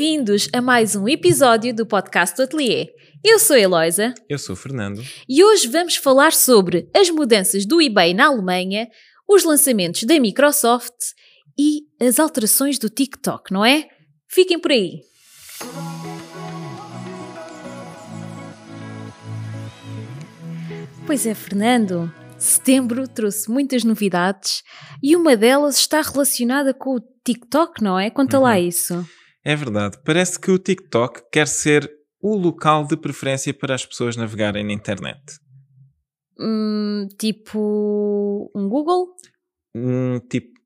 Bem-vindos a mais um episódio do podcast do Atelier. Eu sou a Eloisa Eu sou o Fernando. e hoje vamos falar sobre as mudanças do eBay na Alemanha, os lançamentos da Microsoft e as alterações do TikTok, não é? Fiquem por aí. Pois é, Fernando. Setembro trouxe muitas novidades e uma delas está relacionada com o TikTok, não é? Conta lá isso. É verdade, parece que o TikTok quer ser o local de preferência para as pessoas navegarem na internet. Hum, tipo um Google? Hum, tipo,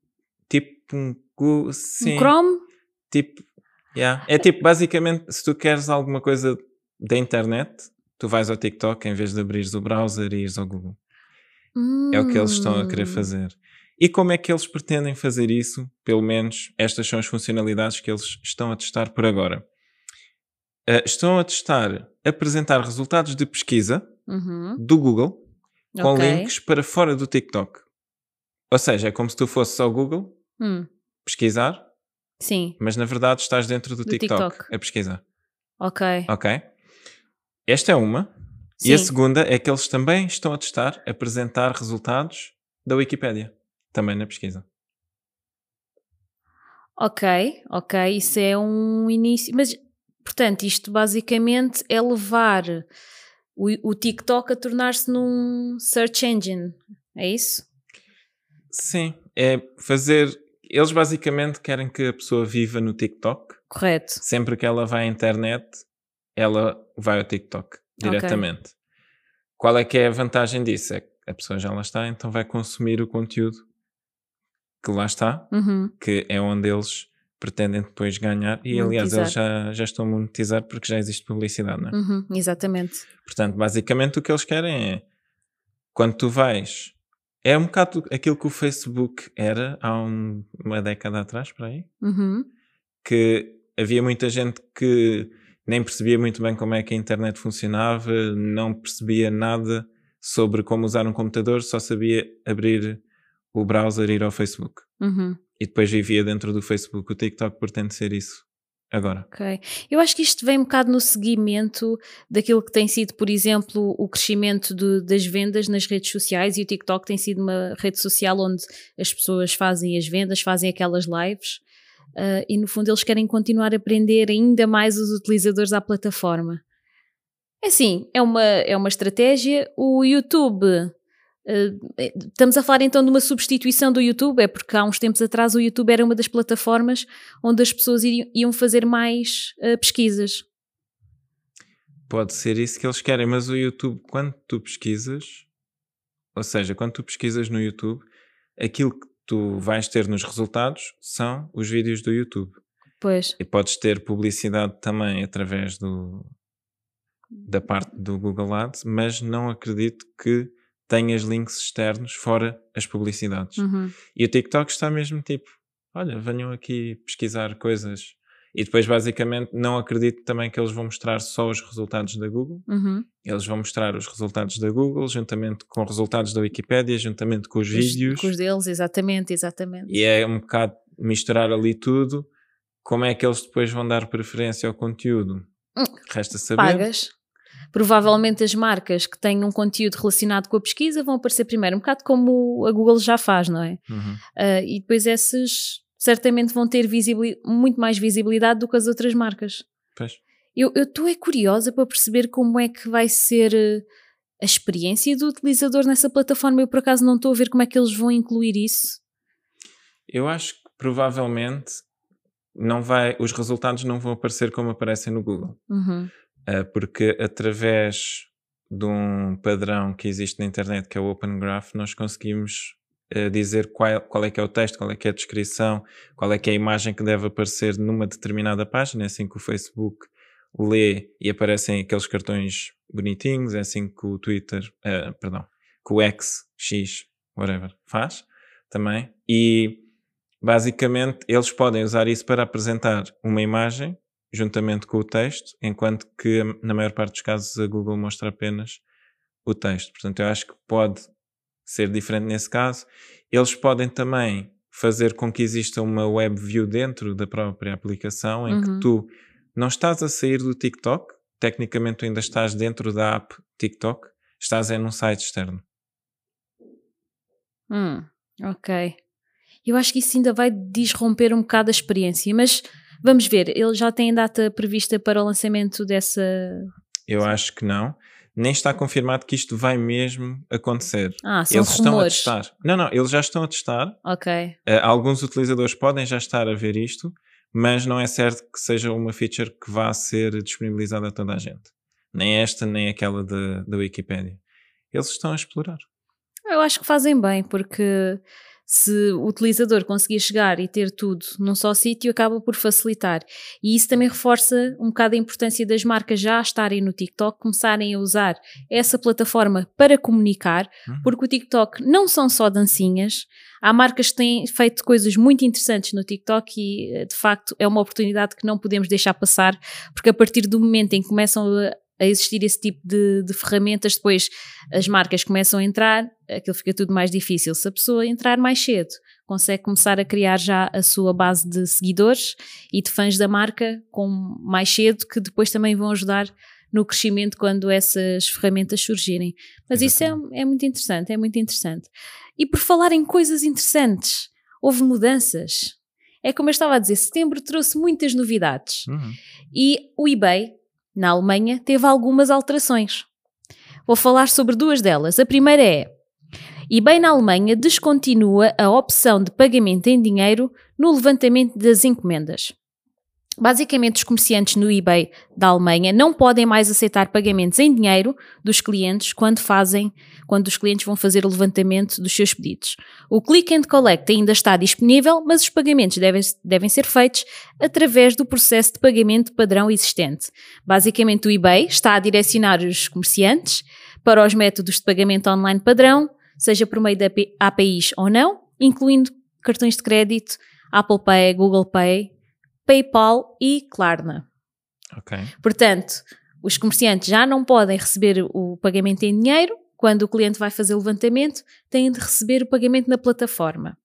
tipo um Google, sim. Um Chrome? Tipo, yeah. É tipo, basicamente, se tu queres alguma coisa da internet, tu vais ao TikTok em vez de abrires o browser e ires ao Google. É o que eles estão a querer Hum. fazer. E como é que eles pretendem fazer isso? Pelo menos estas são as funcionalidades que eles estão a testar por agora. Ah, estão a testar apresentar resultados de pesquisa Uhum, do Google com ok. links para fora do TikTok. Ou seja, é como se tu fosses ao Google Hum, pesquisar, sim, mas na verdade estás dentro do, Do TikTok, TikTok. a pesquisar. ok. Ok? Esta é uma. Sim. E a segunda é que eles também estão a testar apresentar resultados da Wikipédia. Também na pesquisa. Ok, ok, isso é um início. Mas, portanto, isto basicamente é levar o, o TikTok a tornar-se num search engine. É isso? Sim, é fazer. Eles basicamente querem que a pessoa viva no TikTok. Correto. Sempre que ela vai à internet, ela vai ao TikTok diretamente. Qual é que é a vantagem disso? É que a pessoa já lá está, então vai consumir o conteúdo que lá está, Uhum, que é onde eles pretendem depois ganhar. E aliás, Monetizar. eles já, já estão a monetizar porque já existe publicidade, não é? uhum, exatamente. Portanto, basicamente o que eles querem é quando tu vais. É um bocado aquilo que o Facebook era há um- uma década atrás, por aí, Uhum, que havia muita gente que nem percebia muito bem como é que a internet funcionava, não percebia nada sobre como usar um computador, só sabia abrir o browser ir ao Facebook. uhum. E depois vivia dentro do Facebook. O TikTok pretende ser isso agora. Ok. Eu acho que isto vem um bocado no seguimento daquilo que tem sido, por exemplo, o crescimento de- das vendas nas redes sociais e o TikTok tem sido uma rede social onde as pessoas fazem as vendas, fazem aquelas lives ah, e no fundo eles querem continuar a aprender ainda mais os utilizadores à plataforma. É assim, é uma, é uma estratégia. O YouTube. Ah, estamos a falar então de uma substituição do YouTube, é porque há uns tempos atrás o YouTube era uma das plataformas onde as pessoas iriam, iam fazer mais ah, pesquisas. Pode ser isso que eles querem, mas o YouTube, quando tu pesquisas, ou seja, quando tu pesquisas no YouTube, aquilo que tu vais ter nos resultados são os vídeos do YouTube. Pois, E podes ter publicidade também através do, da parte do Google Ads, mas não acredito que tenhas links externos fora as publicidades. uhum, E o TikTok está mesmo tipo, olha, venham aqui pesquisar coisas. E depois, basicamente, não acredito também que eles vão mostrar só os resultados da Google. uhum. Eles vão mostrar os resultados da Google, juntamente com resultados da Wikipédia, juntamente com os Os- vídeos. Com os deles, exatamente, exatamente. E é um bocado misturar ali tudo. Como é que eles depois vão dar preferência ao conteúdo? Hum, Resta saber. Pagas. Provavelmente as marcas que têm um conteúdo relacionado com a pesquisa vão aparecer primeiro, um bocado como a Google já faz, não é? Uhum. Ah, e depois essas certamente vão ter muito mais visibilidade do que as outras marcas. Pois. Eu estou é curiosa para perceber como é que vai ser eh, a experiência do utilizador nessa plataforma. Eu por acaso não estou a ver como é que eles vão incluir isso. Eu acho que provavelmente não vai, os resultados não vão aparecer como aparecem no Google. Uhum. Uh, porque através de um padrão que existe na internet, que é o Open Graph, nós conseguimos uh, dizer qual, qual é que é o texto, qual é que é a descrição, qual é que é a imagem que deve aparecer numa determinada página, é assim que o Facebook lê e aparecem aqueles cartões bonitinhos, é assim que o Twitter, uh, perdão, que o X, X, whatever, faz também. E basicamente eles podem usar isso para apresentar uma imagem juntamente com o texto, enquanto que na maior parte dos casos a Google mostra apenas o texto. Portanto, eu acho que pode ser diferente nesse caso. Eles podem também fazer com que exista uma web view dentro da própria aplicação em Uhum. que tu não estás a sair do TikTok, tecnicamente tu ainda estás dentro da app TikTok, estás é num site externo. Hum, ok. Eu acho que isso ainda vai disromper um bocado a experiência, mas vamos ver. Ele já tem data prevista para o lançamento dessa. Eu acho que não. Nem está confirmado que isto vai mesmo acontecer. Ah, são eles estão a rumores. testar. Não, não, eles já estão a testar. Ok. Uh, alguns utilizadores podem já estar a ver isto, mas não é certo que seja uma feature que vá ser disponibilizada a toda a gente. Nem esta, nem aquela da da Wikipedia. Eles estão a explorar. Eu acho que fazem bem, porque se o utilizador conseguir chegar e ter tudo num só sítio, acaba por facilitar. E isso também reforça um bocado a importância das marcas já estarem no TikTok, começarem a usar essa plataforma para comunicar, Uhum. porque o TikTok não são só dancinhas. Há marcas que têm feito coisas muito interessantes no TikTok e, eh, de facto, é uma oportunidade que não podemos deixar passar, porque a partir do momento em que começam a, a existir esse tipo de, de ferramentas, depois as marcas começam a entrar, aquilo fica tudo mais difícil. Se a pessoa entrar mais cedo, consegue começar a criar já a sua base de seguidores e de fãs da marca com mais cedo, que depois também vão ajudar no crescimento quando essas ferramentas surgirem. Mas isso é, é muito interessante, é muito interessante. E por falar em coisas interessantes, houve mudanças. É como eu estava a dizer, setembro trouxe muitas novidades. Uhum. E o eBay, na Alemanha, teve algumas alterações. Vou falar sobre duas delas. A primeira é: eBay na Alemanha descontinua a opção de pagamento em dinheiro no levantamento das encomendas. Basicamente, os comerciantes no eBay da Alemanha não podem mais aceitar pagamentos em dinheiro dos clientes quando fazem, quando os clientes vão fazer o levantamento dos seus pedidos. O Click and Collect ainda está disponível, mas os pagamentos devem, devem ser feitos através do processo de pagamento padrão existente. Basicamente, o eBay está a direcionar os comerciantes para os métodos de pagamento online padrão, seja por meio de APIs ou não, incluindo cartões de crédito, Apple Pay, Google Pay, PayPal e Klarna. Ok. Portanto, os comerciantes já não podem receber o pagamento em dinheiro. Quando o cliente vai fazer o levantamento, têm de receber o pagamento na plataforma.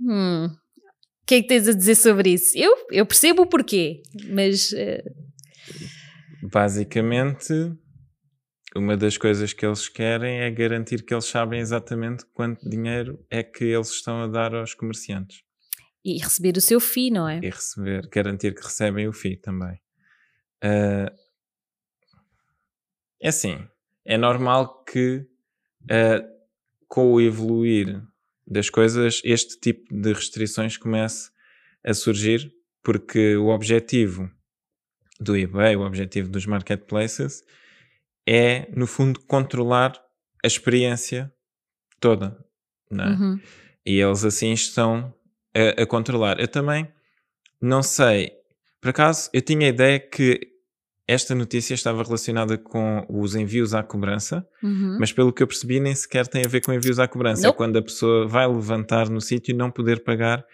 Hum. O que é que tens a dizer sobre isso? Eu, eu percebo o porquê, mas. Uh... Basicamente, uma das coisas que eles querem é garantir que eles sabem exatamente quanto dinheiro é que eles estão a dar aos comerciantes. E receber o seu FII, não é? E receber, garantir que recebem o FII também. Uh, é assim, é normal que uh, com o evoluir das coisas este tipo de restrições comece a surgir porque o objetivo do eBay, o objetivo dos marketplaces é no fundo controlar a experiência toda, não é? Uhum. E eles assim estão a, a, controlar. Eu também não sei, por acaso eu tinha a ideia que esta notícia estava relacionada com os envios à cobrança, uhum. mas pelo que eu percebi nem sequer tem a ver com envios à cobrança. Nope. É quando a pessoa vai levantar no sítio e não poder pagar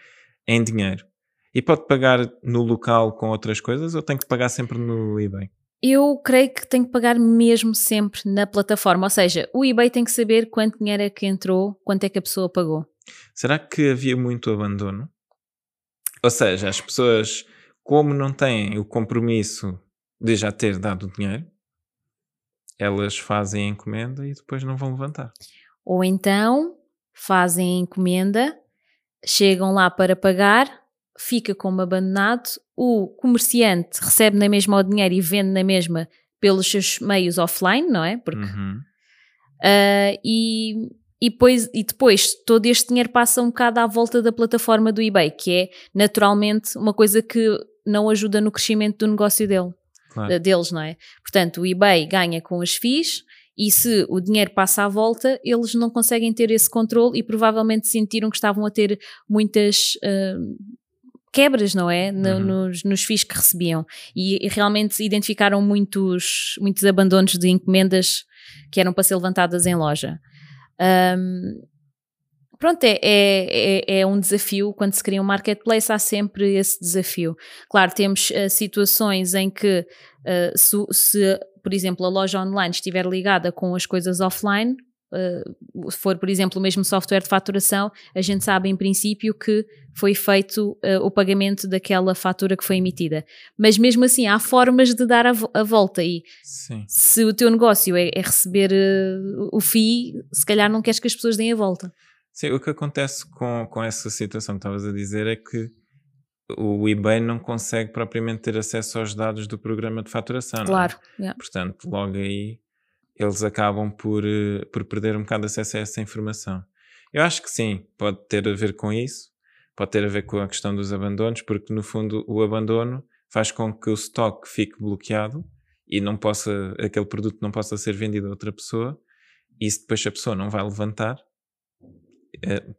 em dinheiro. E pode pagar no local com outras coisas ou tem que pagar sempre no eBay? Eu creio que tem que pagar mesmo sempre na plataforma, ou seja, o eBay tem que saber quanto dinheiro é que entrou, quanto é que a pessoa pagou. Será que havia muito abandono? Ou seja, as pessoas, como não têm o compromisso de já ter dado o dinheiro, elas fazem a encomenda e depois não vão levantar. Ou então fazem a encomenda, chegam lá para pagar, fica como abandonado, o comerciante recebe na mesma o dinheiro e vende na mesma pelos seus meios offline, não é? Porque, uhum. uh, e, e, depois, e depois todo este dinheiro passa um bocado à volta da plataforma do eBay, que é naturalmente uma coisa que não ajuda no crescimento do negócio dele, claro. deles, não é? Portanto, o eBay ganha com as FIIs e se o dinheiro passa à volta, eles não conseguem ter esse controle e provavelmente sentiram que estavam a ter muitas uh, quebras, não é? No, Uhum. nos, nos FIIs que recebiam. E, e realmente identificaram muitos, muitos abandonos de encomendas que eram para ser levantadas em loja. Um, pronto, é, é, é, um desafio. Quando se cria um marketplace, há sempre esse desafio. Claro, temos uh, situações em que, uh, se, se, por exemplo, a loja online estiver ligada com as coisas offline, uh, se for, por exemplo, o mesmo software de faturação, a gente sabe em princípio que foi feito uh, o pagamento daquela fatura que foi emitida. Mas mesmo assim, há formas de dar a, vo a volta. E Sim. se o teu negócio é, é receber uh, o FII, se calhar não queres que as pessoas deem a volta. Sim, o que acontece com, com essa situação que estavas a dizer é que o eBay não consegue propriamente ter acesso aos dados do programa de faturação. Claro. É? Yeah. Portanto, logo aí eles acabam por, eh, por perder um bocado acesso a essa informação. Eu acho que sim, pode ter a ver com isso, pode ter a ver com a questão dos abandonos, porque no fundo o abandono faz com que o estoque fique bloqueado e não possa, aquele produto não possa ser vendido a outra pessoa, e se depois a pessoa não vai levantar,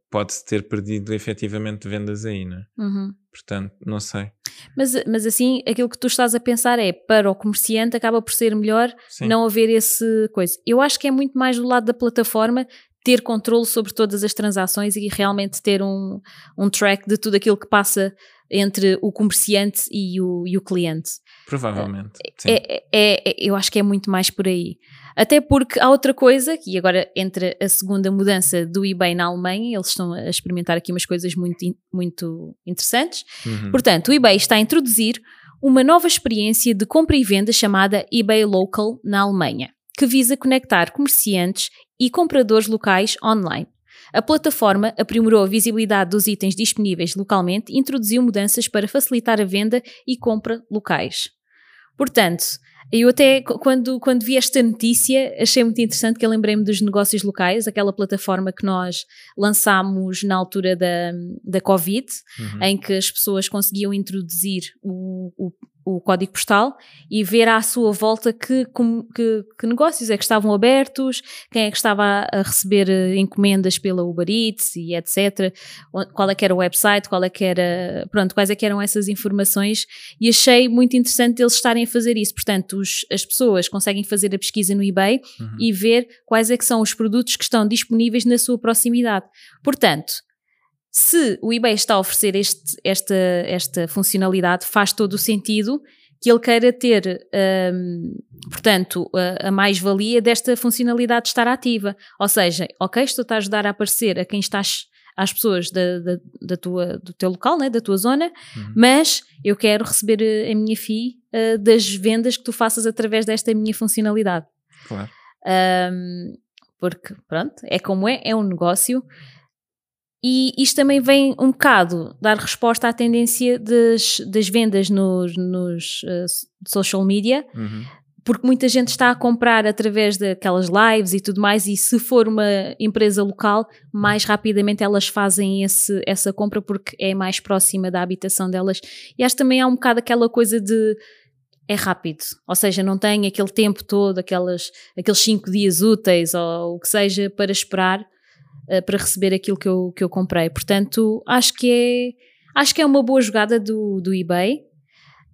pode-se ter perdido efetivamente vendas aí, não é? Uhum. Portanto, não sei. Mas, mas assim, aquilo que tu estás a pensar é para o comerciante acaba por ser melhor Sim. não haver esse coisa. Eu acho que é muito mais do lado da plataforma ter controle sobre todas as transações e realmente ter um, um track de tudo aquilo que passa entre o comerciante e o, e o cliente. Provavelmente. sim. É, é, é- eu acho que é muito mais por aí. Até porque há outra coisa, que agora entre a segunda mudança do eBay na Alemanha, eles estão a experimentar aqui umas coisas muito, muito interessantes. Uhum. Portanto, o eBay está a introduzir uma nova experiência de compra e venda chamada eBay Local na Alemanha, que visa conectar comerciantes e compradores locais online. A plataforma aprimorou a visibilidade dos itens disponíveis localmente e introduziu mudanças para facilitar a venda e compra locais. Portanto, eu até qu- quando, quando vi esta notícia achei muito interessante que eu lembrei-me dos negócios locais, aquela plataforma que nós lançámos na altura da, da Covid, Uhum. em que as pessoas conseguiam introduzir o, o, o código postal e ver à sua volta que, que, que negócios é que estavam abertos, quem é que estava a, receber eh, encomendas pela Uber Eats e etc. Qual é que era o website, qual é que era, pronto, quais é que eram essas informações e achei muito interessante eles estarem a fazer isso. Portanto, os- as pessoas conseguem fazer a pesquisa no eBay Uhum. e ver quais é que são os produtos que estão disponíveis na sua proximidade. Portanto, se o eBay está a oferecer este- esta, esta funcionalidade, faz todo o sentido que ele queira ter, hum, portanto, a, a mais-valia desta funcionalidade estar ativa. Ou seja, ok, estou-te a ajudar a aparecer a quem estás às pessoas da, da, da tua, do teu local, né, da tua zona, Uhum. mas eu quero receber eh, a minha FII eh, das vendas que tu faças através desta minha funcionalidade. Claro. Um, porque, pronto, é como é, é um negócio. E isto também vem um bocado dar resposta à tendência das, das vendas nos, nos eh, social media, Uhum. porque muita gente está a comprar através daquelas lives e tudo mais, e se for uma empresa local, mais rapidamente elas fazem esse, essa compra porque é mais próxima da habitação delas. E acho que também há um bocado aquela coisa de é rápido, ou seja, não tem aquele tempo todo, aquelas, aqueles cinco dias úteis ou o que seja para esperar eh, para receber aquilo que eu, que eu comprei. Portanto, acho que é, acho que é uma boa jogada do, do eBay.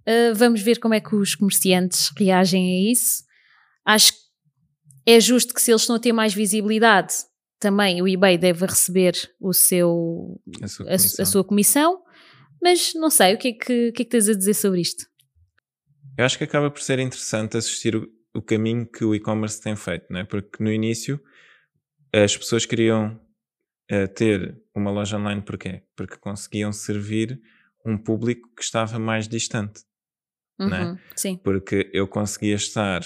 Uh, vamos ver como é que os comerciantes reagem a isso. Acho que é justo que se eles estão a ter mais visibilidade, também o eBay deve receber o seu, A sua a, su- comissão. a sua comissão, mas não sei, o que, é que, o que é que tens a dizer sobre isto? Eu acho que acaba por ser interessante assistir o, o caminho que o e-commerce tem feito, não é? porque no início as pessoas queriam eh, ter uma loja online porquê? Porque conseguiam servir um público que estava mais distante. É? Uhum, Sim. Porque eu conseguia estar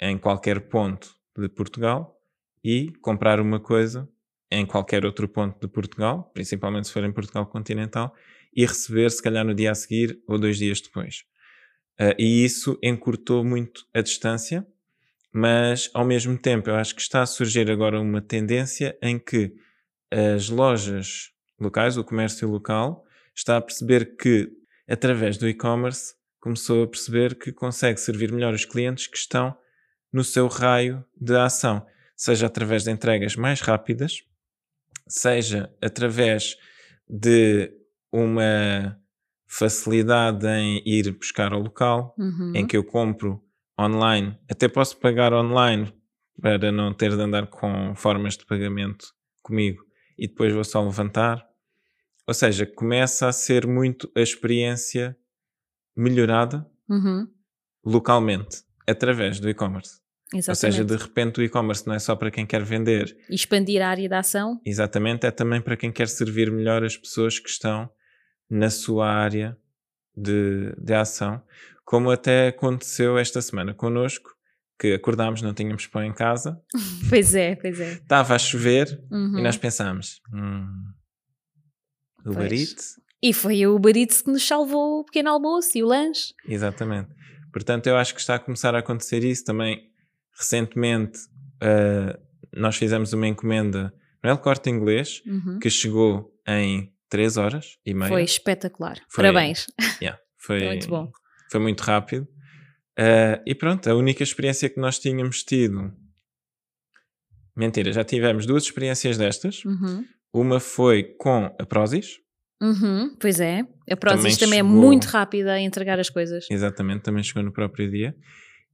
em qualquer ponto de Portugal e comprar uma coisa em qualquer outro ponto de Portugal, principalmente se for em Portugal continental, e receber se calhar no dia a seguir ou dois dias depois. Ah, e isso encurtou muito a distância, mas ao mesmo tempo eu acho que está a surgir agora uma tendência em que as lojas locais, o comércio local, está a perceber que através do e-commerce começou a perceber que consegue servir melhor os clientes que estão no seu raio de ação, seja através de entregas mais rápidas, seja através de uma facilidade em ir buscar ao local, Uhum. em que eu compro online, até posso pagar online para não ter de andar com formas de pagamento comigo e depois vou só levantar. Ou seja, começa a ser muito a experiência melhorada Uhum. localmente através do e-commerce. Ou seja, de repente o e-commerce não é só para quem quer vender. E expandir a área da ação. Exatamente, é também para quem quer servir melhor as pessoas que estão na sua área de, de ação, como até aconteceu esta semana connosco, que acordámos, não tínhamos pão em casa. pois é, pois é. Estava a chover uhum. e nós pensámos, hum, Uber Eats. E foi o Uber Eats que nos salvou o pequeno almoço e o lanche. Exatamente. Portanto, eu acho que está a começar a acontecer isso também. Recentemente, uh, nós fizemos uma encomenda no El Corte Inglês uhum. que chegou em 3 horas e meia. Foi espetacular. Foi, Parabéns. Yeah, foi muito bom. Foi muito rápido. Uh, e pronto, a única experiência que nós tínhamos tido. Mentira, já tivemos duas experiências destas. Uhum. Uma foi com a Prozis. Uhum, pois é. A Prozis também, também é muito rápida a entregar as coisas. Exatamente, também chegou no próprio dia.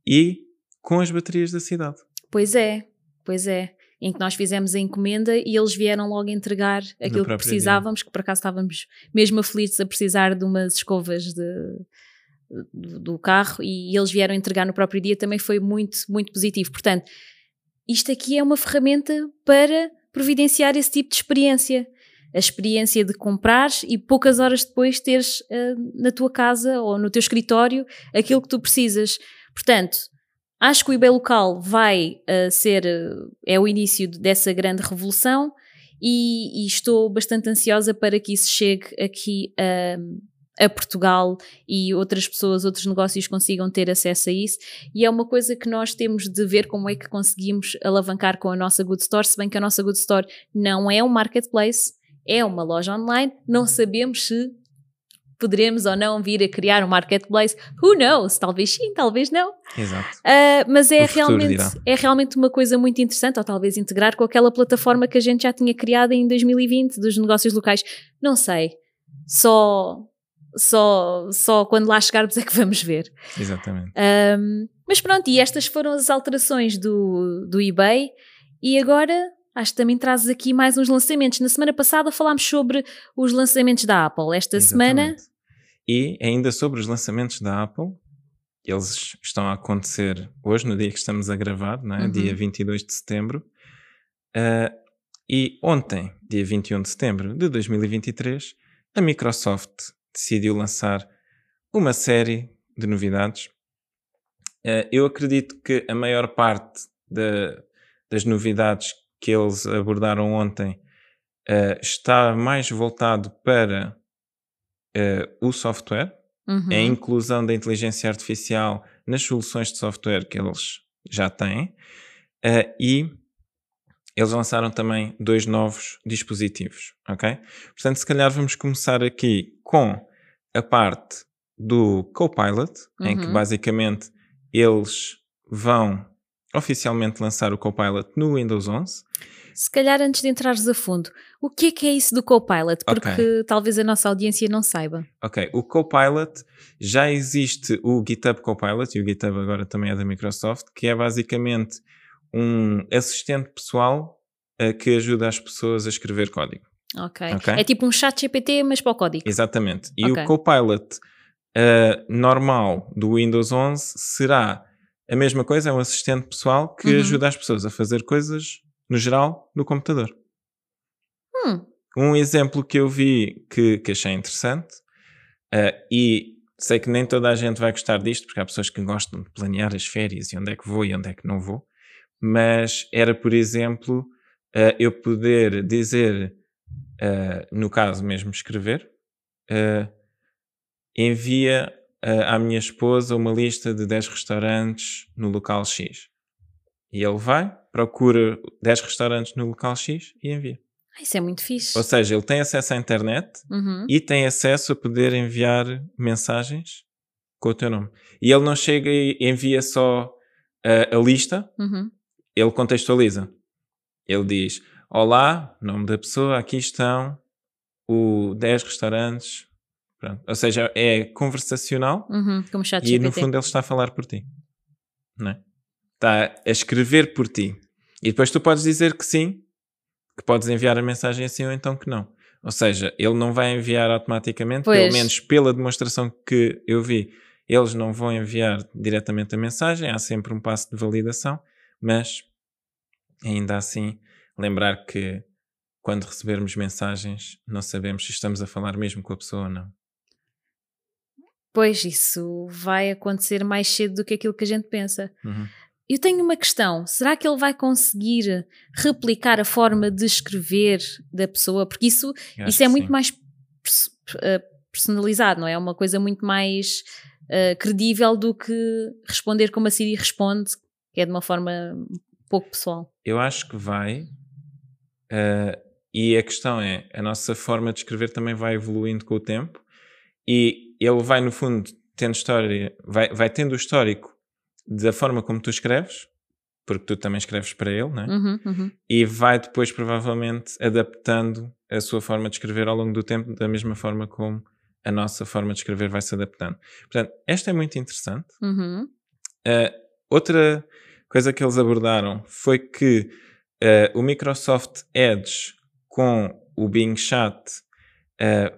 E com as baterias da cidade. Pois é, pois é em que nós fizemos a encomenda e eles vieram logo entregar aquilo que precisávamos, dia. que por acaso estávamos mesmo aflitos a precisar de umas escovas de, do, do carro e eles vieram entregar no próprio dia, também foi muito, muito positivo. Portanto, isto aqui é uma ferramenta para providenciar esse tipo de experiência. A experiência de comprares e poucas horas depois teres uh, na tua casa ou no teu escritório aquilo que tu precisas. Portanto, Acho que o eBay local vai uh, ser, uh, é o início dessa grande revolução e, e, estou bastante ansiosa para que isso chegue aqui a, Portugal e outras pessoas, outros negócios consigam ter acesso a isso. E é uma coisa que nós temos de ver como é que conseguimos alavancar com a nossa Good Store, se bem que a nossa Good Store não é um marketplace, é uma loja online, não sabemos se poderemos ou não vir a criar um marketplace. Who knows? Talvez sim, talvez não. Exato. Uh, mas é realmente, é realmente uma coisa muito interessante, ou talvez integrar com aquela plataforma que a gente já tinha criado em 2020 dos negócios locais. Não sei. Só, só, só quando lá chegarmos é que vamos ver. Exatamente. Um, mas pronto, e estas foram as alterações do, do eBay. E agora Acho que também trazes aqui mais uns lançamentos. Na semana passada falámos sobre os lançamentos da Apple. Esta Exatamente. semana e ainda sobre os lançamentos da Apple, eles estão a acontecer hoje, no dia que estamos a gravar, não é? Uhum. dia 22 de setembro. Uh, e ontem, dia 21 de setembro de 2023, a Microsoft decidiu lançar uma série de novidades. Uh, eu acredito que a maior parte de, das novidades que eles abordaram ontem uh, está mais voltado para uh, o software, uhum. a inclusão da inteligência artificial nas soluções de software que eles já têm e eles lançaram também dois novos dispositivos, ok? Portanto, se calhar vamos começar aqui com a parte do Copilot, uhum. em que uhum. basicamente eles vão oficialmente lançar o Copilot no Windows 11 se calhar antes de entrares a fundo, o que é que é isso do Copilot? Porque okay. talvez a nossa audiência não saiba. Ok, o Copilot já existe o GitHub Copilot, e o GitHub agora também é da Microsoft, que é basicamente um assistente pessoal uh, que ajuda as pessoas a escrever código. Okay. ok. É tipo um chat GPT, mas para o código. Exatamente. E okay. o Copilot uh, normal do Windows 11 será a mesma coisa, é um assistente pessoal que uhum. ajuda as pessoas a fazer coisas no geral, no computador. Hum. Um exemplo que eu vi que, que achei interessante, uh, e sei que nem toda a gente vai gostar disto, porque há pessoas que gostam de planear as férias e onde é que vou e onde é que não vou, mas era, por exemplo, uh, eu poder dizer, uh, no caso mesmo escrever, envia à minha esposa uma lista de 10 restaurantes no local X. E ele vai, procura 10 restaurantes no local X e envia. Isso é muito fixe. Ou seja, ele tem acesso à internet uhum. e tem acesso a poder enviar mensagens com o teu nome. E ele não chega e envia só a, a lista, uhum. Ele contextualiza. Ele diz: Olá, nome da pessoa, aqui estão os 10 restaurantes. Pronto. Ou seja, é conversacional uhum, como chat e no fundo ele está a falar por ti. Não é? Está a escrever por ti. E depois tu podes dizer que sim, que podes enviar a mensagem assim ou então que não. Ou seja, ele não vai enviar automaticamente, pois. pelo menos pela demonstração que eu vi, eles não vão enviar diretamente a mensagem, há sempre um passo de validação, mas ainda assim, lembrar que quando recebermos mensagens, não sabemos se estamos a falar mesmo com a pessoa ou não. Pois, isso vai acontecer mais cedo do que aquilo que a gente pensa. Uhum. Eu tenho uma questão: será que ele vai conseguir replicar a forma de escrever da pessoa? Porque isso, isso é muito sim. mais eh, personalizado, não é? É uma coisa muito mais uh, credível do que responder como a Siri responde, que é de uma forma pouco pessoal. Eu acho que vai. Uh, e a questão é: a nossa forma de escrever também vai evoluindo com o tempo e ele vai, no fundo, tendo história, vai, vai tendo o histórico da forma como tu escreves, porque tu também escreves para ele, né? Uhum, uhum. E vai depois, provavelmente, adaptando a sua forma de escrever ao longo do tempo, da mesma forma como a nossa forma de escrever vai se adaptando. Portanto, esta é muito interessante. Uhum. Uh, outra coisa que eles abordaram foi que uh, o Microsoft Edge com o Bing Chat uh,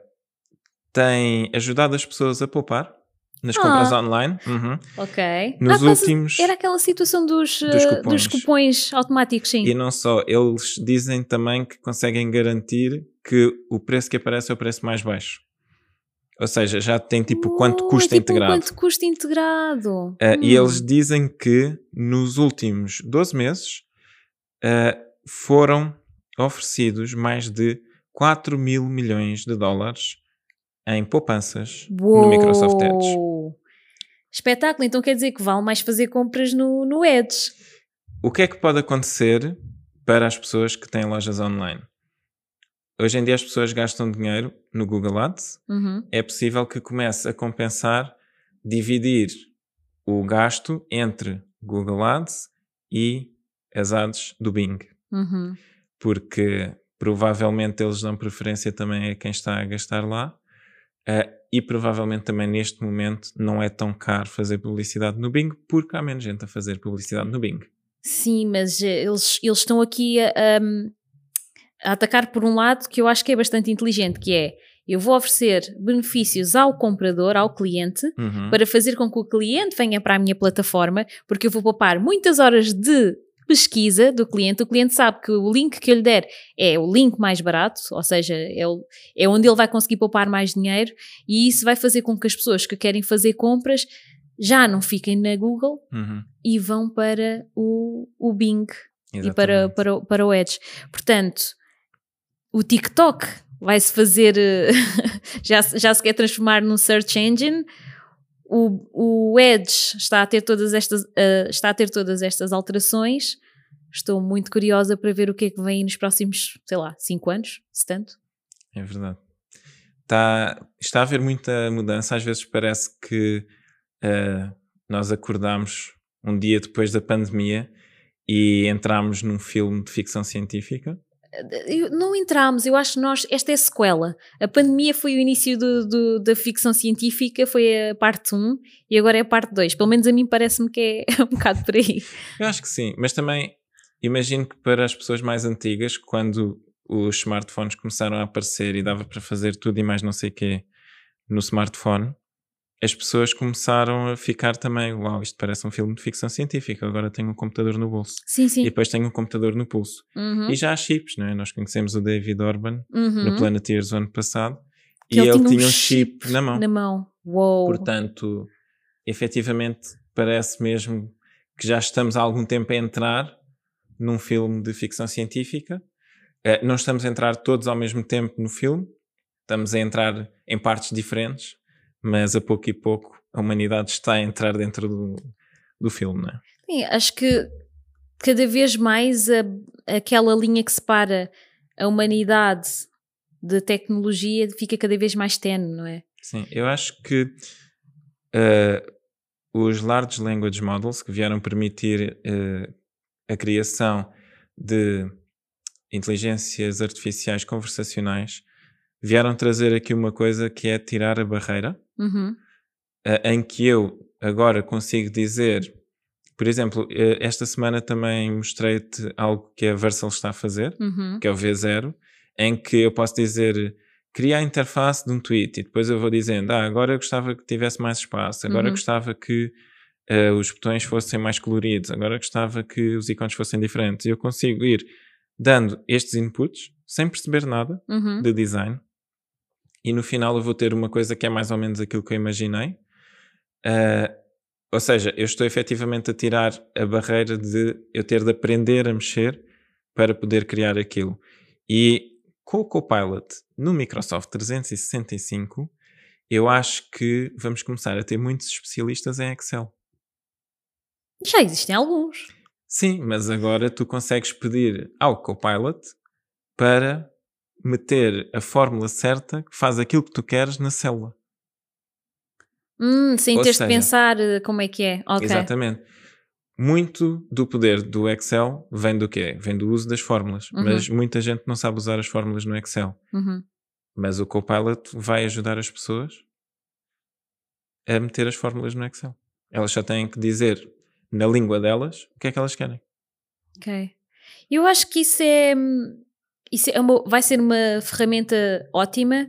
tem ajudado as pessoas a poupar nas ah. compras online. Uhum. Ok. Nos ah, últimos. Era aquela situação dos, dos cupons. dos, cupons. automáticos, sim. E não só, eles dizem também que conseguem garantir que o preço que aparece é o preço mais baixo. Ou seja, já tem tipo quanto custa é tipo integrado. Quanto custa integrado. Uh, hum. E eles dizem que nos últimos 12 meses uh, foram oferecidos mais de 4 mil milhões de dólares em poupanças Uou. no Microsoft Edge. Espetáculo, então quer dizer que vale mais fazer compras no, no Edge. O que é que pode acontecer para as pessoas que têm lojas online? Hoje em dia as pessoas gastam dinheiro no Google Ads. Uhum. É possível que comece a compensar dividir o gasto entre Google Ads e as ads do Bing. Uhum. Porque provavelmente eles dão preferência também a quem está a gastar lá. Uh, e provavelmente também neste momento não é tão caro fazer publicidade no Bing porque há menos gente a fazer publicidade no Bing. Sim, mas eh, eles, eles estão aqui a, a, atacar por um lado que eu acho que é bastante inteligente, que é eu vou oferecer benefícios ao comprador, ao cliente, uhum. para fazer com que o cliente venha para a minha plataforma, porque eu vou poupar muitas horas de pesquisa do cliente, o cliente sabe que o link que eu lhe der é o link mais barato, ou seja, é, o, é onde ele vai conseguir poupar mais dinheiro, e isso vai fazer com que as pessoas que querem fazer compras já não fiquem na Google uhum. e vão para o, o Bing Exatamente. e para, para, para o Edge. Portanto, o TikTok vai-se fazer, já, já se quer transformar num search engine, o, o Edge está a ter todas estas uh, está a ter todas estas alterações. Estou muito curiosa para ver o que é que vem nos próximos, sei lá, 5 anos, se tanto. É verdade. Está, está a haver muita mudança. Às vezes parece que uh, nós acordamos um dia depois da pandemia e entramos num filme de ficção científica não entramos, eu acho que nós, esta é a sequela. A pandemia foi o início do, do, da ficção científica, foi a parte 1 e agora é a parte 2. Pelo menos a mim parece-me que é um bocado por aí. Eu acho que sim, mas também imagino que para as pessoas mais antigas, quando os smartphones começaram a aparecer e dava para fazer tudo e mais não sei o quê no smartphone, as pessoas começaram a ficar também, uau, isto parece um filme de ficção científica, agora tenho um computador no bolso. Sim, sim. E depois tenho um computador no pulso. Uhum. E já há chips, não é? Nós conhecemos o David Orban uhum. no Planeteers o ano passado que e ele, ele tinha um chip, na mão. Na mão. Uou. Portanto, efetivamente, parece mesmo que já estamos há algum tempo a entrar num filme de ficção científica. Uh, não estamos a entrar todos ao mesmo tempo no filme, estamos a entrar em partes diferentes mas a pouco e pouco a humanidade está a entrar dentro do, do filme, não é? Sim, acho que cada vez mais a, aquela linha que separa a humanidade da tecnologia fica cada vez mais tenue, não é? Sim, eu acho que uh, os Large Language Models que vieram permitir uh, a criação de inteligências artificiais conversacionais vieram trazer aqui uma coisa que é tirar a barreira uhum. em que eu agora consigo dizer, por exemplo, eh, esta semana também mostrei-te algo que a Versal está a fazer, uhum. que é o V0, em que eu posso dizer cria a interface de um tweet e depois eu vou dizendo, ah, agora eu gostava que tivesse mais espaço, agora Uhum. gostava que eh, os botões fossem mais coloridos, agora gostava que os ícones fossem diferentes. E eu consigo ir dando estes inputs sem perceber nada Uhum. de design e no final eu vou ter uma coisa que é mais ou menos aquilo que eu imaginei. Ah, ou seja, eu estou efetivamente a tirar a barreira de eu ter de aprender a mexer para poder criar aquilo. E com o Copilot no Microsoft 365, eu acho que vamos começar a ter muitos especialistas em Excel. Já existem alguns. Sim, mas agora tu consegues pedir ao Copilot para meter a fórmula certa que faz aquilo que tu queres na célula. Hum, sem teres de pensar eh, como é que é. Ok. Exatamente. Muito do poder do Excel vem do quê? Vem do uso das fórmulas. Uhum. Mas muita gente não sabe usar as fórmulas no Excel. Uhum. Mas o Copilot vai ajudar as pessoas a meter as fórmulas no Excel. Elas só têm que dizer na língua delas o que é que elas querem. Ok. Eu acho que isso é. Isso é uma- vai ser uma ferramenta ótima,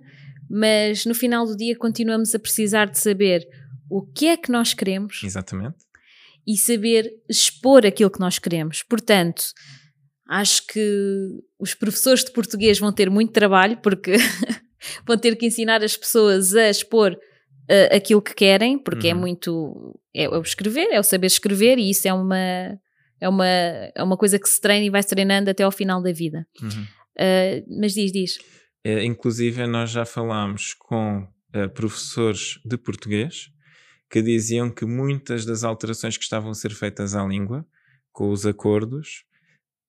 mas no final do dia continuamos a precisar de saber o que é que nós queremos Exatamente. e saber expor aquilo que nós queremos. Portanto, acho que os professores de português vão ter muito trabalho porque vão ter que ensinar as pessoas a expor eh, aquilo que querem, porque é Uhum. muito. É, o escrever, é o saber escrever, e isso é uma. É uma, é uma coisa que se treina e vai se treinando até ao final da vida. Uhum. Eh, mas diz, diz. Eh, Inclusive, nós já falámos com eh, professores de português que diziam que muitas das alterações que estavam a ser feitas à língua, com os acordos,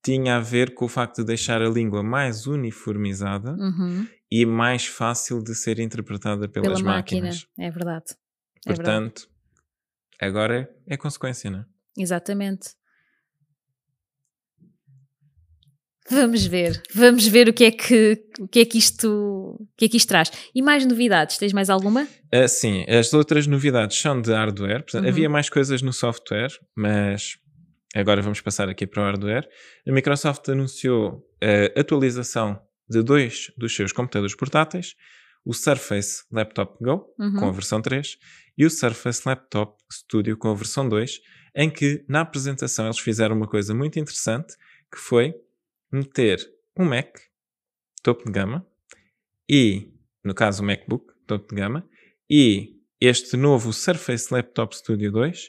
tinha a ver com o facto de deixar a língua mais uniformizada Uhum. e mais fácil de ser interpretada pelas Pela máquina. máquinas. É verdade. É verdade. Portanto, agora é, é consequência, não é? Exatamente. Vamos ver, vamos ver o que é que, o que, é que, isto, o que é que isto traz. E mais novidades, tens mais alguma? Ah, sim, as outras novidades são de hardware. Portanto, Uhum. Havia mais coisas no software, mas agora vamos passar aqui para o hardware. A Microsoft anunciou a atualização de dois dos seus computadores portáteis, o Surface Laptop Go, Uhum. com a versão 3, e o Surface Laptop Studio, com a versão 2, em que na apresentação eles fizeram uma coisa muito interessante, que foi meter um Mac topo de gama e, no caso, o MacBook topo de gama e este novo Surface Laptop Studio 2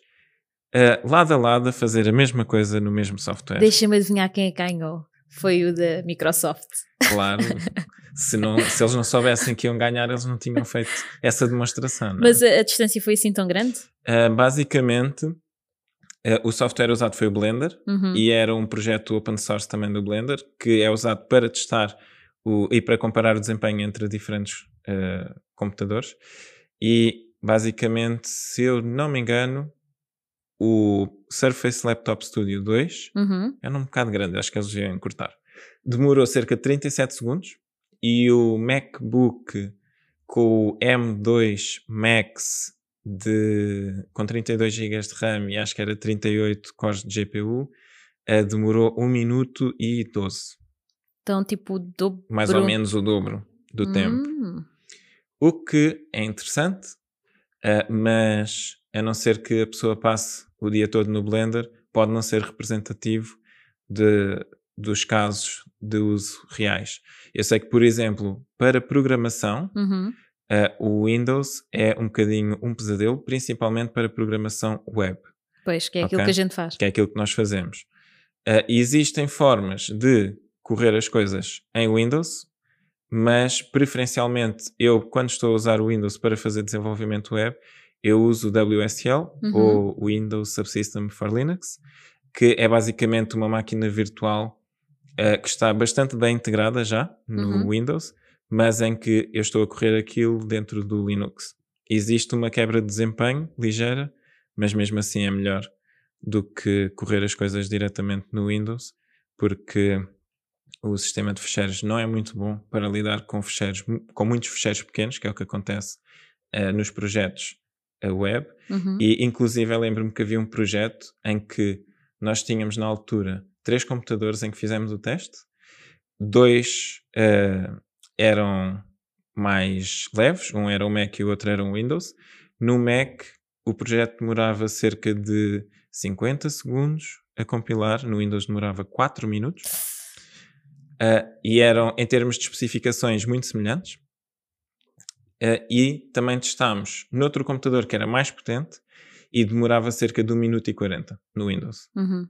uh, lado a lado a fazer a mesma coisa no mesmo software. Deixa-me adivinhar quem é que ganhou. Foi o da Microsoft. Claro, se, não, se eles não soubessem que iam ganhar, eles não tinham feito essa demonstração. não é? Mas a, a distância foi assim tão grande? Uh, basicamente, o software usado foi o Blender Uhum. e era um projeto open source também do Blender que é usado para testar o, e para comparar o desempenho entre diferentes uh, computadores. E basicamente, se eu não me engano, o Surface Laptop Studio 2 Uhum. é um bocado grande, acho que eles iam encurtar. Demorou cerca de 37 segundos e o MacBook com o M2 Max de, com 32 GB de RAM e acho que era 38 cores de GPU eh, demorou 1 minuto e 12. Então, tipo, dobro. Mais ou menos o dobro do tempo. Hum. O que é interessante, eh, mas a não ser que a pessoa passe o dia todo no Blender, pode não ser representativo de, dos casos de uso reais. Eu sei que, por exemplo, para programação, Uhum. Eh, o Windows é um bocadinho um pesadelo, principalmente para programação web, Pois, que é aquilo Ok. que a gente faz. que é aquilo que nós fazemos. Eh, existem formas de correr as coisas em Windows, mas preferencialmente eu, quando estou a usar o Windows para fazer desenvolvimento web, eu uso o WSL Uhum. ou Windows Subsystem for Linux, que é basicamente uma máquina virtual eh, que está bastante bem integrada já no Uhum. Windows, mas em que eu estou a correr aquilo dentro do Linux. Existe uma quebra de desempenho ligeira, mas mesmo assim é melhor do que correr as coisas diretamente no Windows, porque o sistema de fecheiros não é muito bom para lidar com fecheiros, com muitos fecheiros pequenos, que é o que acontece eh, nos projetos eh, web. Uhum. E inclusive eu lembro-me que havia um projeto em que nós tínhamos na altura três computadores em que fizemos o teste. Dois eh, eram mais leves, um era o Mac e o outro era o Windows. No Mac, o projeto demorava cerca de 50 segundos a compilar, no Windows demorava 4 minutos. Uh, e eram, em termos de especificações, muito semelhantes. Uh, e também testámos noutro computador que era mais potente e demorava cerca de 1 minuto e 40 no Windows. Uhum.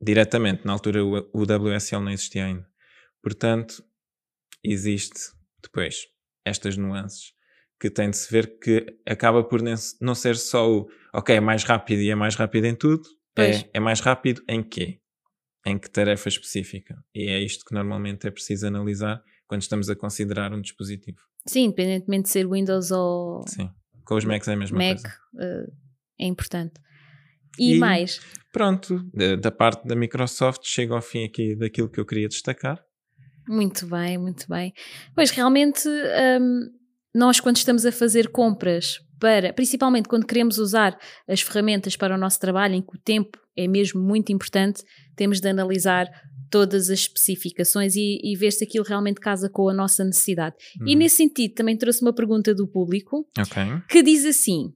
Diretamente, na altura o, o WSL não existia ainda. Portanto, existe depois estas nuances que tem de se ver que acaba por não ser só o ok, é mais rápido e é mais rápido em tudo, é, é mais rápido em quê? Em que tarefa específica? E é isto que normalmente é preciso analisar quando estamos a considerar um dispositivo. Sim, independentemente de ser Windows ou. Sim, com os Macs é a mesma Mac, coisa. Uh, é importante. E, e mais? Pronto, da, da parte da Microsoft, chego ao fim aqui daquilo que eu queria destacar. Muito bem, muito bem. Pois realmente, um, nós quando estamos a fazer compras para, principalmente quando queremos usar as ferramentas para o nosso trabalho, em que o tempo é mesmo muito importante, temos de analisar todas as especificações e, e ver se aquilo realmente casa com a nossa necessidade. Uhum. E nesse sentido, também trouxe uma pergunta do público okay. que diz assim: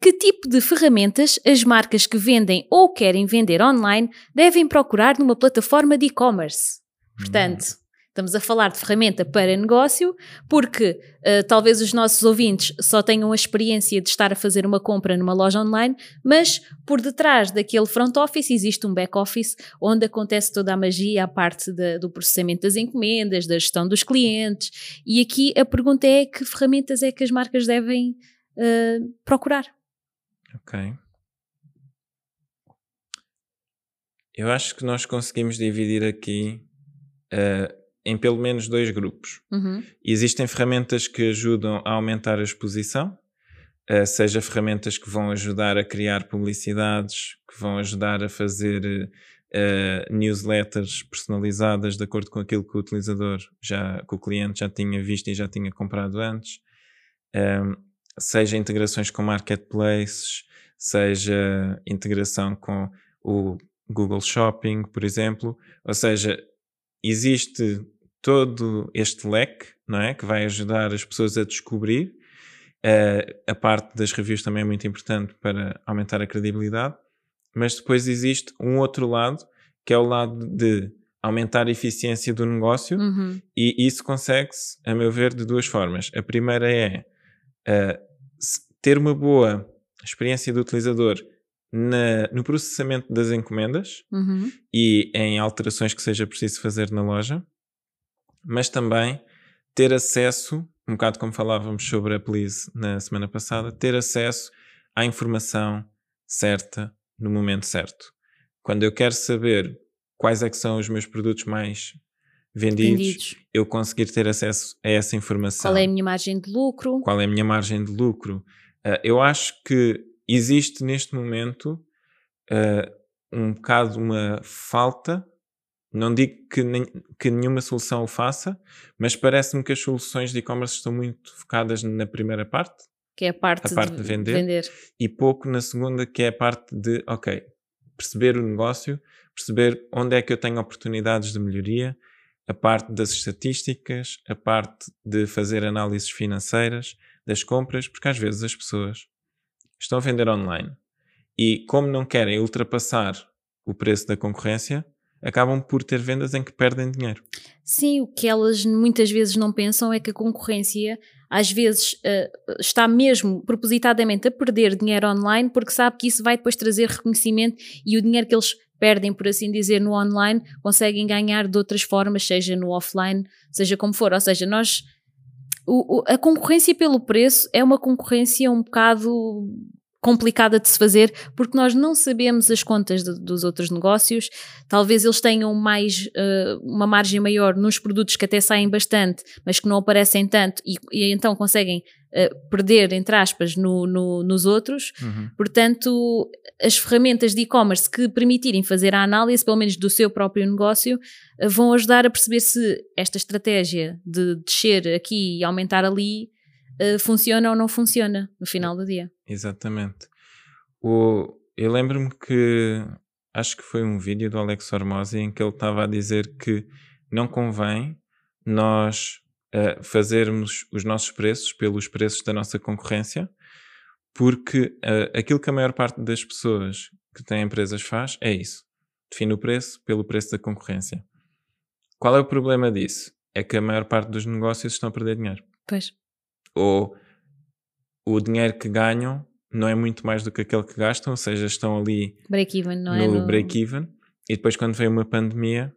que tipo de ferramentas as marcas que vendem ou querem vender online devem procurar numa plataforma de e-commerce? Portanto, uhum. Estamos a falar de ferramenta para negócio, porque uh, talvez os nossos ouvintes só tenham a experiência de estar a fazer uma compra numa loja online, mas por detrás daquele front office existe um back office onde acontece toda a magia, a parte de, do processamento das encomendas, da gestão dos clientes. E aqui a pergunta é: que ferramentas é que as marcas devem uh, procurar? Ok. Eu acho que nós conseguimos dividir aqui. Uh, em pelo menos dois grupos. Uhum. Existem ferramentas que ajudam a aumentar a exposição, uh, seja ferramentas que vão ajudar a criar publicidades, que vão ajudar a fazer uh, newsletters personalizadas de acordo com aquilo que o utilizador já, que o cliente já tinha visto e já tinha comprado antes, um, ehm, seja integrações com marketplaces, seja integração com o Google Shopping, por exemplo, ou seja, existe todo este leque, não é? Que vai ajudar as pessoas a descobrir. Uh, a parte das reviews também é muito importante para aumentar a credibilidade. Mas depois existe um outro lado, que é o lado de aumentar a eficiência do negócio. Uhum. E isso consegue-se, a meu ver, de duas formas. A primeira é uh, ter uma boa experiência do utilizador na, no processamento das encomendas uhum. e em alterações que seja preciso fazer na loja mas também ter acesso, um bocado como falávamos sobre a Please na semana passada, ter acesso à informação certa no momento certo. Quando eu quero saber quais é que são os meus produtos mais vendidos, vendidos, eu conseguir ter acesso a essa informação. Qual é a minha margem de lucro? Qual é a minha margem de lucro? Uh, eu acho que existe neste momento uh, um bocado uma falta não digo que, nem, que nenhuma solução o faça, mas parece-me que as soluções de e-commerce estão muito focadas na primeira parte, que é a parte, a parte de, de vender, vender, e pouco na segunda, que é a parte de, ok, perceber o negócio, perceber onde é que eu tenho oportunidades de melhoria, a parte das estatísticas, a parte de fazer análises financeiras das compras, porque às vezes as pessoas estão a vender online. E, como não querem ultrapassar o preço da concorrência, acabam por ter vendas em que perdem dinheiro. Sim, o que elas muitas vezes não pensam é que a concorrência às vezes uh, está mesmo propositadamente a perder dinheiro online porque sabe que isso vai depois trazer reconhecimento e o dinheiro que eles perdem, por assim dizer, no online conseguem ganhar de outras formas, seja no offline, seja como for. Ou seja, nós. O, o, a concorrência pelo preço é uma concorrência um bocado complicada de se fazer porque nós não sabemos as contas de, dos outros negócios. Talvez eles tenham mais uh, uma margem maior nos produtos que até saem bastante, mas que não aparecem tanto e, e então conseguem uh, perder, entre aspas, no, no, nos outros. Uhum. Portanto, as ferramentas de e-commerce que permitirem fazer a análise, pelo menos do seu próprio negócio, uh, vão ajudar a perceber se esta estratégia de descer aqui e aumentar ali uh, funciona ou não funciona no final do dia. Exatamente. O, eu lembro-me que acho que foi um vídeo do Alex Hormozzi em que ele estava a dizer que não convém nós uh, fazermos os nossos preços pelos preços da nossa concorrência, porque uh, aquilo que a maior parte das pessoas que têm empresas faz é isso. Define o preço pelo preço da concorrência. Qual é o problema disso? É que a maior parte dos negócios estão a perder dinheiro. Pois. Ou o dinheiro que ganham não é muito mais do que aquele que gastam, ou seja, estão ali break-even, não no é? No break-even, e depois quando vem uma pandemia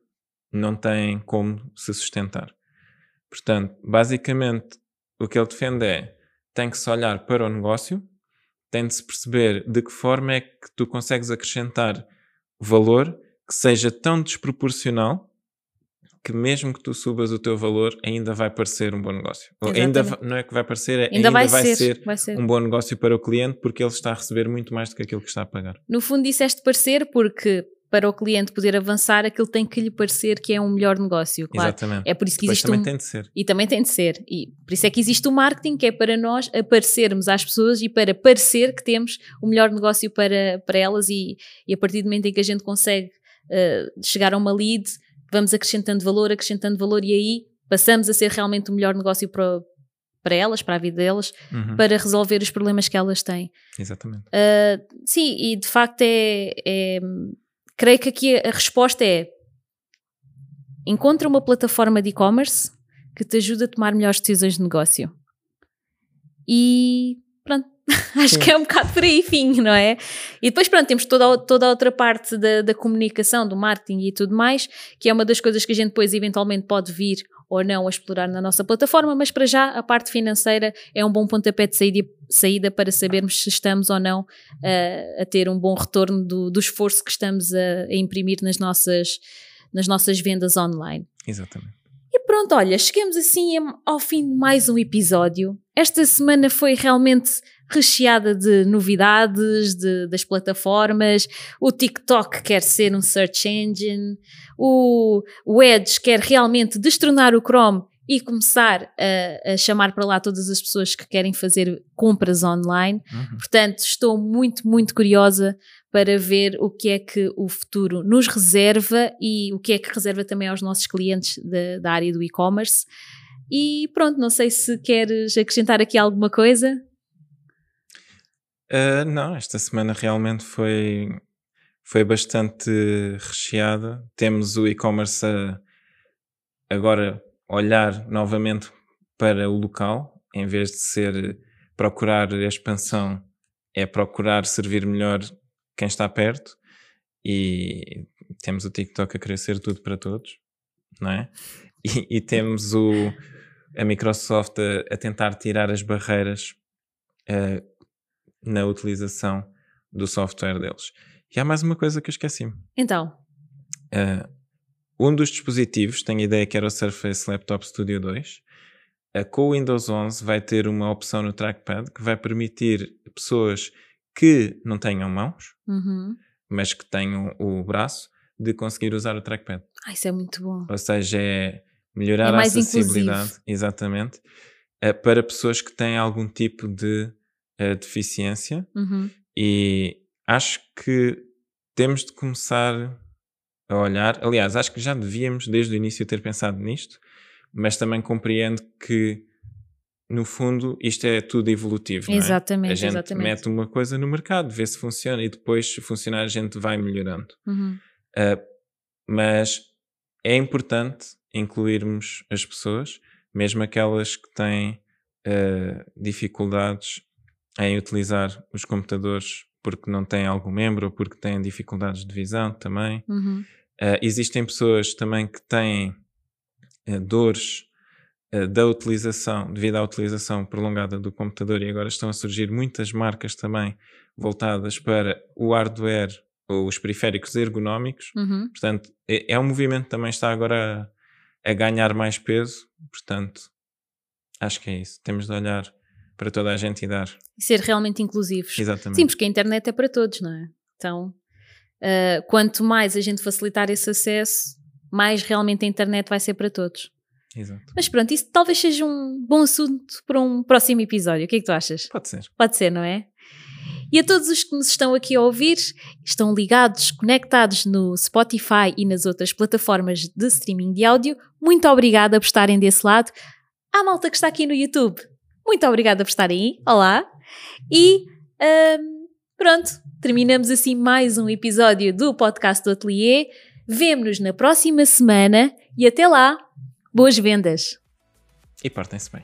não têm como se sustentar. Portanto, basicamente, o que ele defende é tem que se olhar para o negócio, tem de se perceber de que forma é que tu consegues acrescentar valor que seja tão desproporcional que mesmo que tu subas o teu valor, ainda vai parecer um bom negócio. Ainda não é que vai parecer, é ainda, ainda vai, vai, ser, ser vai, ser, um bom negócio para o cliente porque ele está a receber muito mais do que aquilo que está a pagar. No fundo, disseste parecer porque para o cliente poder avançar, aquilo tem que lhe parecer que é um melhor negócio. Claro. Exatamente. É por isso que Depois existe também um... tem de ser. E também tem de ser. E por isso é que existe o marketing, que é para nós aparecermos às pessoas e para parecer que temos o melhor negócio para, para elas e, e a partir do momento em que a gente consegue uh, chegar a uma lead, vamos acrescentando valor, acrescentando valor e aí passamos a ser realmente o melhor negócio para, para elas, para a vida delas, uhum. para resolver os problemas que elas têm. Exatamente. Uh, sim, e de facto é, é creio que aqui a resposta é encontra uma plataforma de e-commerce que te ajude a tomar melhores decisões de negócio. E pronto, acho Sim. que é um bocado por aí, fim, não é? E depois, pronto, temos toda, toda a outra parte da, da comunicação, do marketing e tudo mais, que é uma das coisas que a gente depois eventualmente pode vir ou não a explorar na nossa plataforma, mas para já a parte financeira é um bom pontapé de saída, saída para sabermos se estamos ou não uh, a ter um bom retorno do, do esforço que estamos a, a, imprimir nas nossas, nas nossas vendas online. Exatamente. E pronto, olha, chegamos assim ao fim de mais um episódio. Esta semana foi realmente recheada de novidades de, das plataformas. O TikTok quer ser um search engine, o, o Edge quer realmente destronar o Chrome e começar a, a, chamar para lá todas as pessoas que querem fazer compras online. Uhum. Portanto, estou muito, muito curiosa para ver o que é que o futuro nos reserva e o que é que reserva também aos nossos clientes da, da área do e-commerce. E pronto, não sei se queres acrescentar aqui alguma coisa. Uh, não, esta semana realmente foi, foi bastante recheada. Temos o e-commerce a agora olhar novamente para o local, em vez de ser procurar expansão, é procurar servir melhor quem está perto. E temos o TikTok a querer ser tudo para todos, não é? E, e temos o, a Microsoft a, a tentar tirar as barreiras uh, na utilização do software deles. E há mais uma coisa que eu esqueci-me. Então. Uh, um dos dispositivos, tenho a ideia que era o Surface Laptop Studio 2, uh, com o Windows 11 vai ter uma opção no trackpad que vai permitir pessoas que não tenham mãos, uhum. mas que tenham o braço, de conseguir usar o trackpad. Ah, isso é muito bom. Ou seja, é melhorar é a acessibilidade, inclusive. exatamente, uh, para pessoas que têm algum tipo de a deficiência uhum. e acho que temos de começar a olhar. Aliás, acho que já devíamos desde o início ter pensado nisto, mas também compreendo que no fundo isto é tudo evolutivo. Exatamente. É? A gente exatamente. mete uma coisa no mercado, vê se funciona e depois, se funcionar, a gente vai melhorando. Uhum. Uh, mas é importante incluirmos as pessoas, mesmo aquelas que têm uh, dificuldades em utilizar os computadores porque não têm algum membro ou porque têm dificuldades de visão também. Uhum. Uh, existem pessoas também que têm dores da utilização, devido à utilização prolongada do computador, e agora estão a surgir muitas marcas também voltadas para o hardware ou os periféricos ergonómicos. Uhum. Portanto, é, é, um movimento que também está agora a, a ganhar mais peso. Portanto, acho que é isso. Temos de olhar para toda a gente e dar. E ser realmente inclusivos. Exatamente. Sim, porque a internet é para todos, não é? Então, uh, quanto mais a gente facilitar esse acesso, mais realmente a internet vai ser para todos. Exato. Mas pronto, isso talvez seja um bom assunto para um próximo episódio. O que é que tu achas? Pode ser. Pode ser, não é? E a todos os que nos estão aqui a ouvir, estão ligados, conectados no Spotify e nas outras plataformas de streaming de áudio, muito obrigada por estarem desse lado. À malta que está aqui no YouTube, muito obrigada por estarem aí. Olá. E um, pronto, terminamos assim mais um episódio do podcast do Atelier. Vemo-nos na próxima semana e até lá, boas vendas! E portem-se bem.